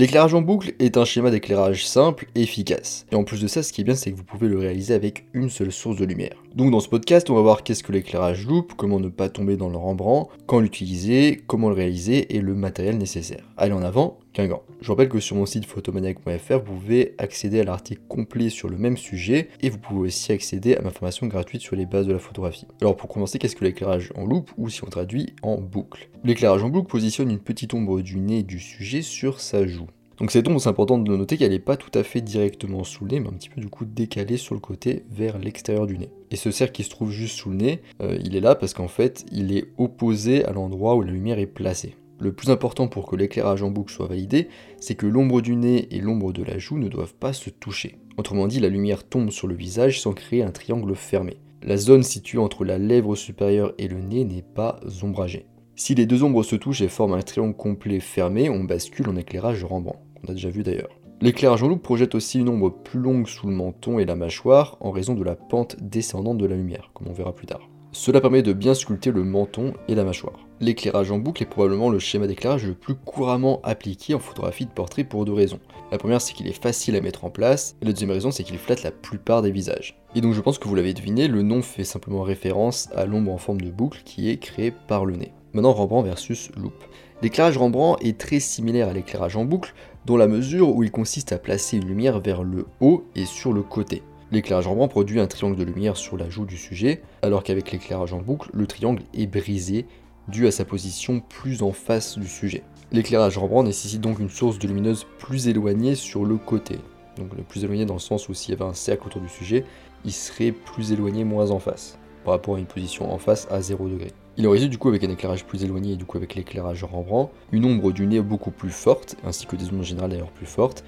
L'éclairage en boucle est un schéma d'éclairage simple et efficace. Et en plus de ça, ce qui est bien, c'est que vous pouvez le réaliser avec une seule source de lumière. Donc dans ce podcast, on va voir qu'est-ce que l'éclairage loupe, comment ne pas tomber dans le Rembrandt, quand l'utiliser, comment le réaliser et le matériel nécessaire. Allez en avant, Guingamp. Je rappelle que sur mon site photomaniac.fr, vous pouvez accéder à l'article complet sur le même sujet et vous pouvez aussi accéder à ma formation gratuite sur les bases de la photographie. Alors pour commencer, qu'est-ce que l'éclairage en loupe ou si on traduit en boucle? L'éclairage en boucle positionne une petite ombre du nez du sujet sur sa joue. Donc cette ombre, c'est important de noter qu'elle n'est pas tout à fait directement sous le nez, mais un petit peu du coup décalée sur le côté vers l'extérieur du nez. Et ce cercle qui se trouve juste sous le nez, euh, il est là parce qu'en fait, il est opposé à l'endroit où la lumière est placée. Le plus important pour que l'éclairage en boucle soit validé, c'est que l'ombre du nez et l'ombre de la joue ne doivent pas se toucher. Autrement dit, la lumière tombe sur le visage sans créer un triangle fermé. La zone située entre la lèvre supérieure et le nez n'est pas ombragée. Si les deux ombres se touchent et forment un triangle complet fermé, on bascule en éclairage Rembrandt, qu'on a déjà vu d'ailleurs. L'éclairage en loupe projette aussi une ombre plus longue sous le menton et la mâchoire en raison de la pente descendante de la lumière, comme on verra plus tard. Cela permet de bien sculpter le menton et la mâchoire. L'éclairage en boucle est probablement le schéma d'éclairage le plus couramment appliqué en photographie de portrait pour deux raisons. La première c'est qu'il est facile à mettre en place, et la deuxième raison c'est qu'il flatte la plupart des visages. Et donc je pense que vous l'avez deviné, le nom fait simplement référence à l'ombre en forme de boucle qui est créée par le nez. Maintenant Rembrandt versus loupe. L'éclairage Rembrandt est très similaire à l'éclairage en boucle, dans la mesure où il consiste à placer une lumière vers le haut et sur le côté. L'éclairage Rembrandt produit un triangle de lumière sur la joue du sujet, alors qu'avec l'éclairage en boucle, le triangle est brisé dû à sa position plus en face du sujet. L'éclairage Rembrandt nécessite donc une source de lumineuse plus éloignée sur le côté. Donc le plus éloigné dans le sens où s'il y avait un cercle autour du sujet, il serait plus éloigné moins en face, par rapport à une position en face à 0 degré. Il en résulte du coup avec un éclairage plus éloigné et du coup avec l'éclairage Rembrandt, une ombre du nez beaucoup plus forte, ainsi que des ombres générales d'ailleurs plus fortes,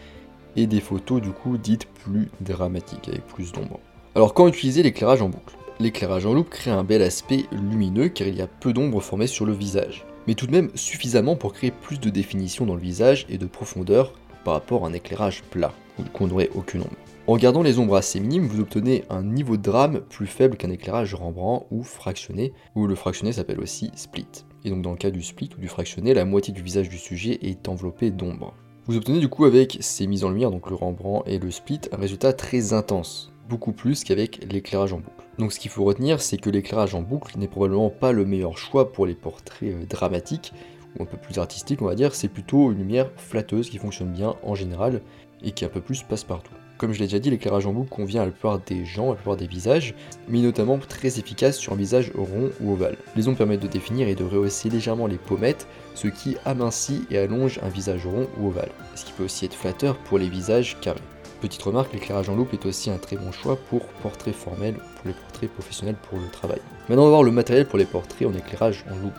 et des photos du coup dites plus dramatiques, avec plus d'ombre. Alors quand utiliser l'éclairage en boucle? L'éclairage en loupe crée un bel aspect lumineux car il y a peu d'ombre formée sur le visage, mais tout de même suffisamment pour créer plus de définition dans le visage et de profondeur par rapport à un éclairage plat, où on n'aurait aucune ombre. En gardant les ombres assez minimes, vous obtenez un niveau de drame plus faible qu'un éclairage Rembrandt ou fractionné, où le fractionné s'appelle aussi split. Et donc dans le cas du split ou du fractionné, la moitié du visage du sujet est enveloppée d'ombre. Vous obtenez du coup avec ces mises en lumière, donc le Rembrandt et le split, un résultat très intense, beaucoup plus qu'avec l'éclairage en boucle. Donc ce qu'il faut retenir, c'est que l'éclairage en boucle n'est probablement pas le meilleur choix pour les portraits euh, dramatiques, ou un peu plus artistiques on va dire, c'est plutôt une lumière flatteuse qui fonctionne bien en général, et qui un peu plus passe partout. Comme je l'ai déjà dit, l'éclairage en boucle convient à la plupart des gens, à la plupart des visages, mais notamment très efficace sur un visage rond ou ovale. Les ombres permettent de définir et de rehausser légèrement les pommettes, ce qui amincit et allonge un visage rond ou ovale, ce qui peut aussi être flatteur pour les visages carrés. Petite remarque, l'éclairage en loupe est aussi un très bon choix pour portraits formels, pour les portraits professionnels pour le travail. Maintenant on va voir le matériel pour les portraits en éclairage en loupe.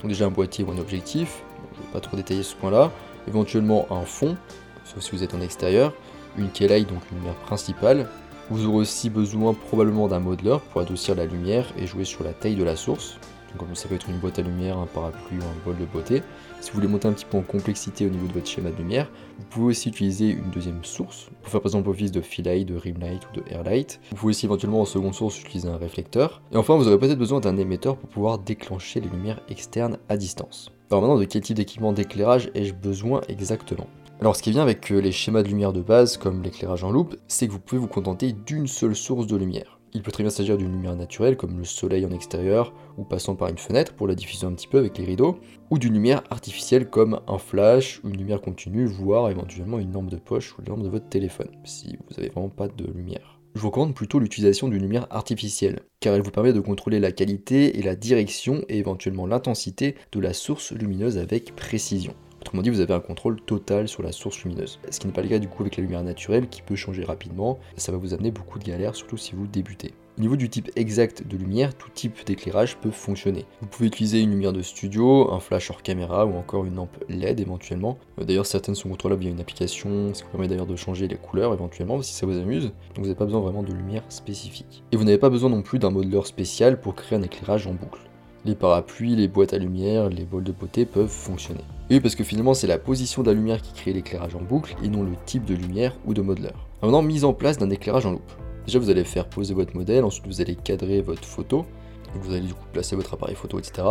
Donc déjà un boîtier ou un objectif, je ne vais pas trop détailler ce point là, éventuellement un fond, sauf si vous êtes en extérieur, une Kelly, donc une lumière principale. Vous aurez aussi besoin probablement d'un modeler pour adoucir la lumière et jouer sur la taille de la source. Donc ça peut être une boîte à lumière, un parapluie ou un bol de beauté. Si vous voulez monter un petit peu en complexité au niveau de votre schéma de lumière, vous pouvez aussi utiliser une deuxième source pour faire par exemple office de light, de rim light ou de air light. Vous pouvez aussi éventuellement en seconde source utiliser un réflecteur. Et enfin, vous aurez peut-être besoin d'un émetteur pour pouvoir déclencher les lumières externes à distance. Alors maintenant, de quel type d'équipement d'éclairage ai-je besoin exactement? Alors ce qui vient avec euh, les schémas de lumière de base, comme l'éclairage en loupe, c'est que vous pouvez vous contenter d'une seule source de lumière. Il peut très bien s'agir d'une lumière naturelle, comme le soleil en extérieur, ou passant par une fenêtre pour la diffuser un petit peu avec les rideaux, ou d'une lumière artificielle comme un flash, une lumière continue, voire éventuellement une lampe de poche ou une lampe de votre téléphone, si vous n'avez vraiment pas de lumière. Je vous recommande plutôt l'utilisation d'une lumière artificielle, car elle vous permet de contrôler la qualité et la direction et éventuellement l'intensité de la source lumineuse avec précision. Autrement dit, vous avez un contrôle total sur la source lumineuse. Ce qui n'est pas le cas du coup avec la lumière naturelle qui peut changer rapidement. Ça va vous amener beaucoup de galères, surtout si vous débutez. Au niveau du type exact de lumière, tout type d'éclairage peut fonctionner. Vous pouvez utiliser une lumière de studio, un flash hors caméra ou encore une lampe LED éventuellement. Euh, d'ailleurs, certaines sont contrôlables via une application, ce qui permet d'ailleurs de changer les couleurs éventuellement si ça vous amuse. Donc vous n'avez pas besoin vraiment de lumière spécifique. Et vous n'avez pas besoin non plus d'un modeleur spécial pour créer un éclairage en boucle. Les parapluies, les boîtes à lumière, les bols de beauté peuvent fonctionner. Oui, parce que finalement, c'est la position de la lumière qui crée l'éclairage en boucle et non le type de lumière ou de modeler. Maintenant, mise en place d'un éclairage en loupe. Déjà, vous allez faire poser votre modèle, ensuite vous allez cadrer votre photo. Vous allez du coup placer votre appareil photo, etc.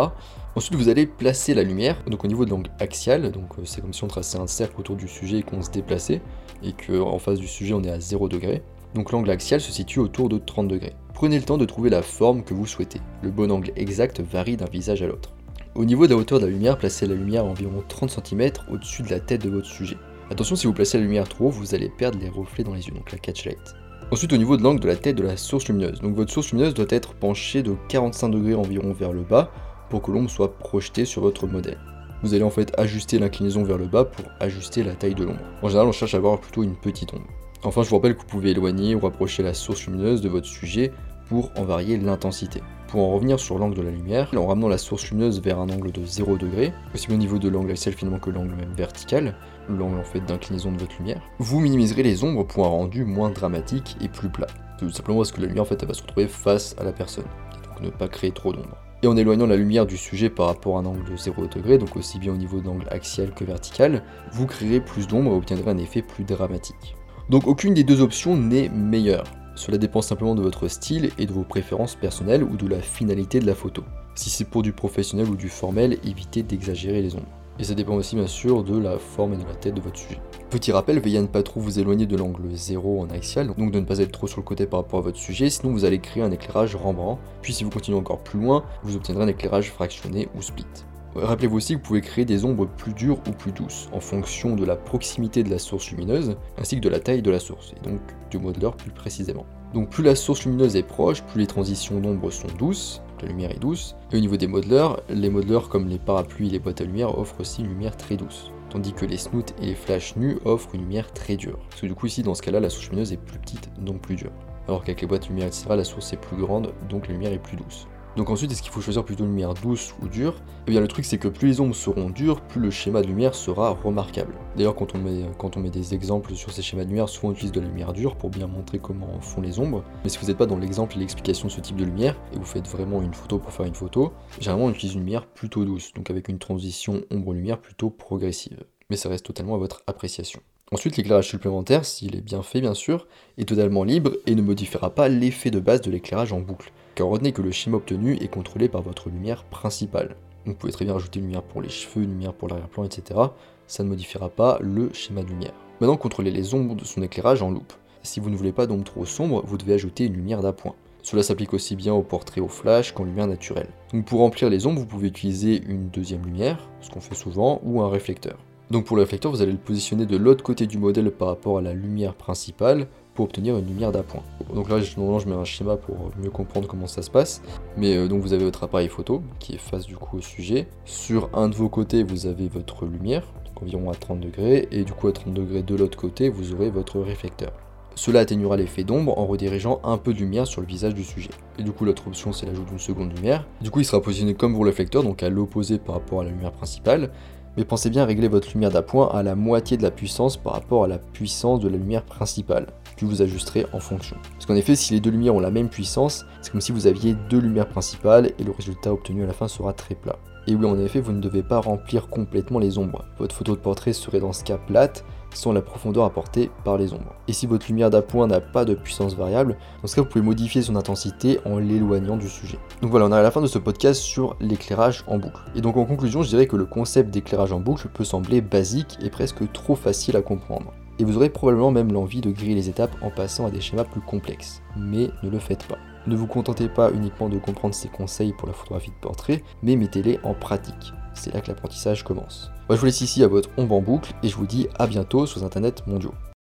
Ensuite, vous allez placer la lumière, donc au niveau de l'angle axial, donc euh, c'est comme si on traçait un cercle autour du sujet et qu'on se déplaçait, et qu'en face du sujet on est à 0 degré. Donc l'angle axial se situe autour de 30 degrés. Prenez le temps de trouver la forme que vous souhaitez. Le bon angle exact varie d'un visage à l'autre. Au niveau de la hauteur de la lumière, placez la lumière à environ 30 cm au-dessus de la tête de votre sujet. Attention, si vous placez la lumière trop haut, vous allez perdre les reflets dans les yeux, donc la catch light. Ensuite, au niveau de l'angle de la tête de la source lumineuse. Donc votre source lumineuse doit être penchée de 45 degrés environ vers le bas pour que l'ombre soit projetée sur votre modèle. Vous allez en fait ajuster l'inclinaison vers le bas pour ajuster la taille de l'ombre. En général, on cherche à avoir plutôt une petite ombre. Enfin, je vous rappelle que vous pouvez éloigner ou rapprocher la source lumineuse de votre sujet pour en varier l'intensité. Pour en revenir sur l'angle de la lumière, en ramenant la source lumineuse vers un angle de 0 degré, aussi bien au niveau de l'angle axial finalement que l'angle même vertical, l'angle en fait d'inclinaison de votre lumière, vous minimiserez les ombres pour un rendu moins dramatique et plus plat. Tout simplement parce que la lumière en fait va se retrouver face à la personne, donc ne pas créer trop d'ombre. Et en éloignant la lumière du sujet par rapport à un angle de 0 degré, donc aussi bien au niveau d'angle axial que vertical, vous créerez plus d'ombre et obtiendrez un effet plus dramatique. Donc aucune des deux options n'est meilleure. Cela dépend simplement de votre style et de vos préférences personnelles ou de la finalité de la photo. Si c'est pour du professionnel ou du formel, évitez d'exagérer les ombres. Et ça dépend aussi bien sûr de la forme et de la tête de votre sujet. Petit rappel, veillez à ne pas trop vous éloigner de l'angle 0 en axial, donc de ne pas être trop sur le côté par rapport à votre sujet, sinon vous allez créer un éclairage Rembrandt, puis si vous continuez encore plus loin, vous obtiendrez un éclairage fractionné ou split. Rappelez-vous aussi que vous pouvez créer des ombres plus dures ou plus douces, en fonction de la proximité de la source lumineuse, ainsi que de la taille de la source, et donc du modeleur plus précisément. Donc plus la source lumineuse est proche, plus les transitions d'ombre sont douces, la lumière est douce, et au niveau des modeleurs, les modeleurs comme les parapluies et les boîtes à lumière offrent aussi une lumière très douce, tandis que les snoots et les flashs nus offrent une lumière très dure, parce que du coup ici dans ce cas là la source lumineuse est plus petite, donc plus dure, alors qu'avec les boîtes à lumière etc la source est plus grande, donc la lumière est plus douce. Donc ensuite, est-ce qu'il faut choisir plutôt une lumière douce ou dure Eh bien le truc c'est que plus les ombres seront dures, plus le schéma de lumière sera remarquable. D'ailleurs quand, on met, des exemples sur ces schémas de lumière, souvent on utilise de la lumière dure pour bien montrer comment font les ombres. Mais si vous n'êtes pas dans l'exemple et l'explication de ce type de lumière, et vous faites vraiment une photo pour faire une photo, généralement on utilise une lumière plutôt douce, donc avec une transition ombre-lumière plutôt progressive. Mais ça reste totalement à votre appréciation. Ensuite, l'éclairage supplémentaire, s'il est bien fait bien sûr, est totalement libre et ne modifiera pas l'effet de base de l'éclairage en boucle car retenez que le schéma obtenu est contrôlé par votre lumière principale. vous pouvez très bien rajouter une lumière pour les cheveux, une lumière pour l'arrière-plan, etc. Ça ne modifiera pas le schéma de lumière. Maintenant, contrôlez les ombres de son éclairage en loupe. Si vous ne voulez pas d'ombre trop sombre, vous devez ajouter une lumière d'appoint. Cela s'applique aussi bien au portrait au flash qu'en lumière naturelle. Donc pour remplir les ombres, vous pouvez utiliser une deuxième lumière, ce qu'on fait souvent, ou un réflecteur. Donc pour le réflecteur, vous allez le positionner de l'autre côté du modèle par rapport à la lumière principale pour obtenir une lumière d'appoint. Donc là, normalement, je mets un schéma pour mieux comprendre comment ça se passe. Mais euh, donc vous avez votre appareil photo qui est face du coup au sujet. Sur un de vos côtés, vous avez votre lumière, donc environ à 30 degrés, et du coup à 30 degrés de l'autre côté, vous aurez votre réflecteur. Cela atténuera l'effet d'ombre en redirigeant un peu de lumière sur le visage du sujet. Et du coup, l'autre option, c'est l'ajout d'une seconde lumière. Du coup, il sera positionné comme pour le réflecteur, donc à l'opposé par rapport à la lumière principale. Mais pensez bien régler votre lumière d'appoint à la moitié de la puissance par rapport à la puissance de la lumière principale que vous ajusterez en fonction. Parce qu'en effet, si les deux lumières ont la même puissance, c'est comme si vous aviez deux lumières principales et le résultat obtenu à la fin sera très plat. Et oui, en effet, vous ne devez pas remplir complètement les ombres. Votre photo de portrait serait dans ce cas plate, sans la profondeur apportée par les ombres. Et si votre lumière d'appoint n'a pas de puissance variable, dans ce cas, vous pouvez modifier son intensité en l'éloignant du sujet. Donc voilà, on arrive à la fin de ce podcast sur l'éclairage en boucle. Et donc en conclusion, je dirais que le concept d'éclairage en boucle peut sembler basique et presque trop facile à comprendre et vous aurez probablement même l'envie de griller les étapes en passant à des schémas plus complexes. Mais ne le faites pas. Ne vous contentez pas uniquement de comprendre ces conseils pour la photographie de portrait, mais mettez-les en pratique. C'est là que l'apprentissage commence. Moi je vous laisse ici à votre ombre en boucle et je vous dis à bientôt sur Internet mondiaux.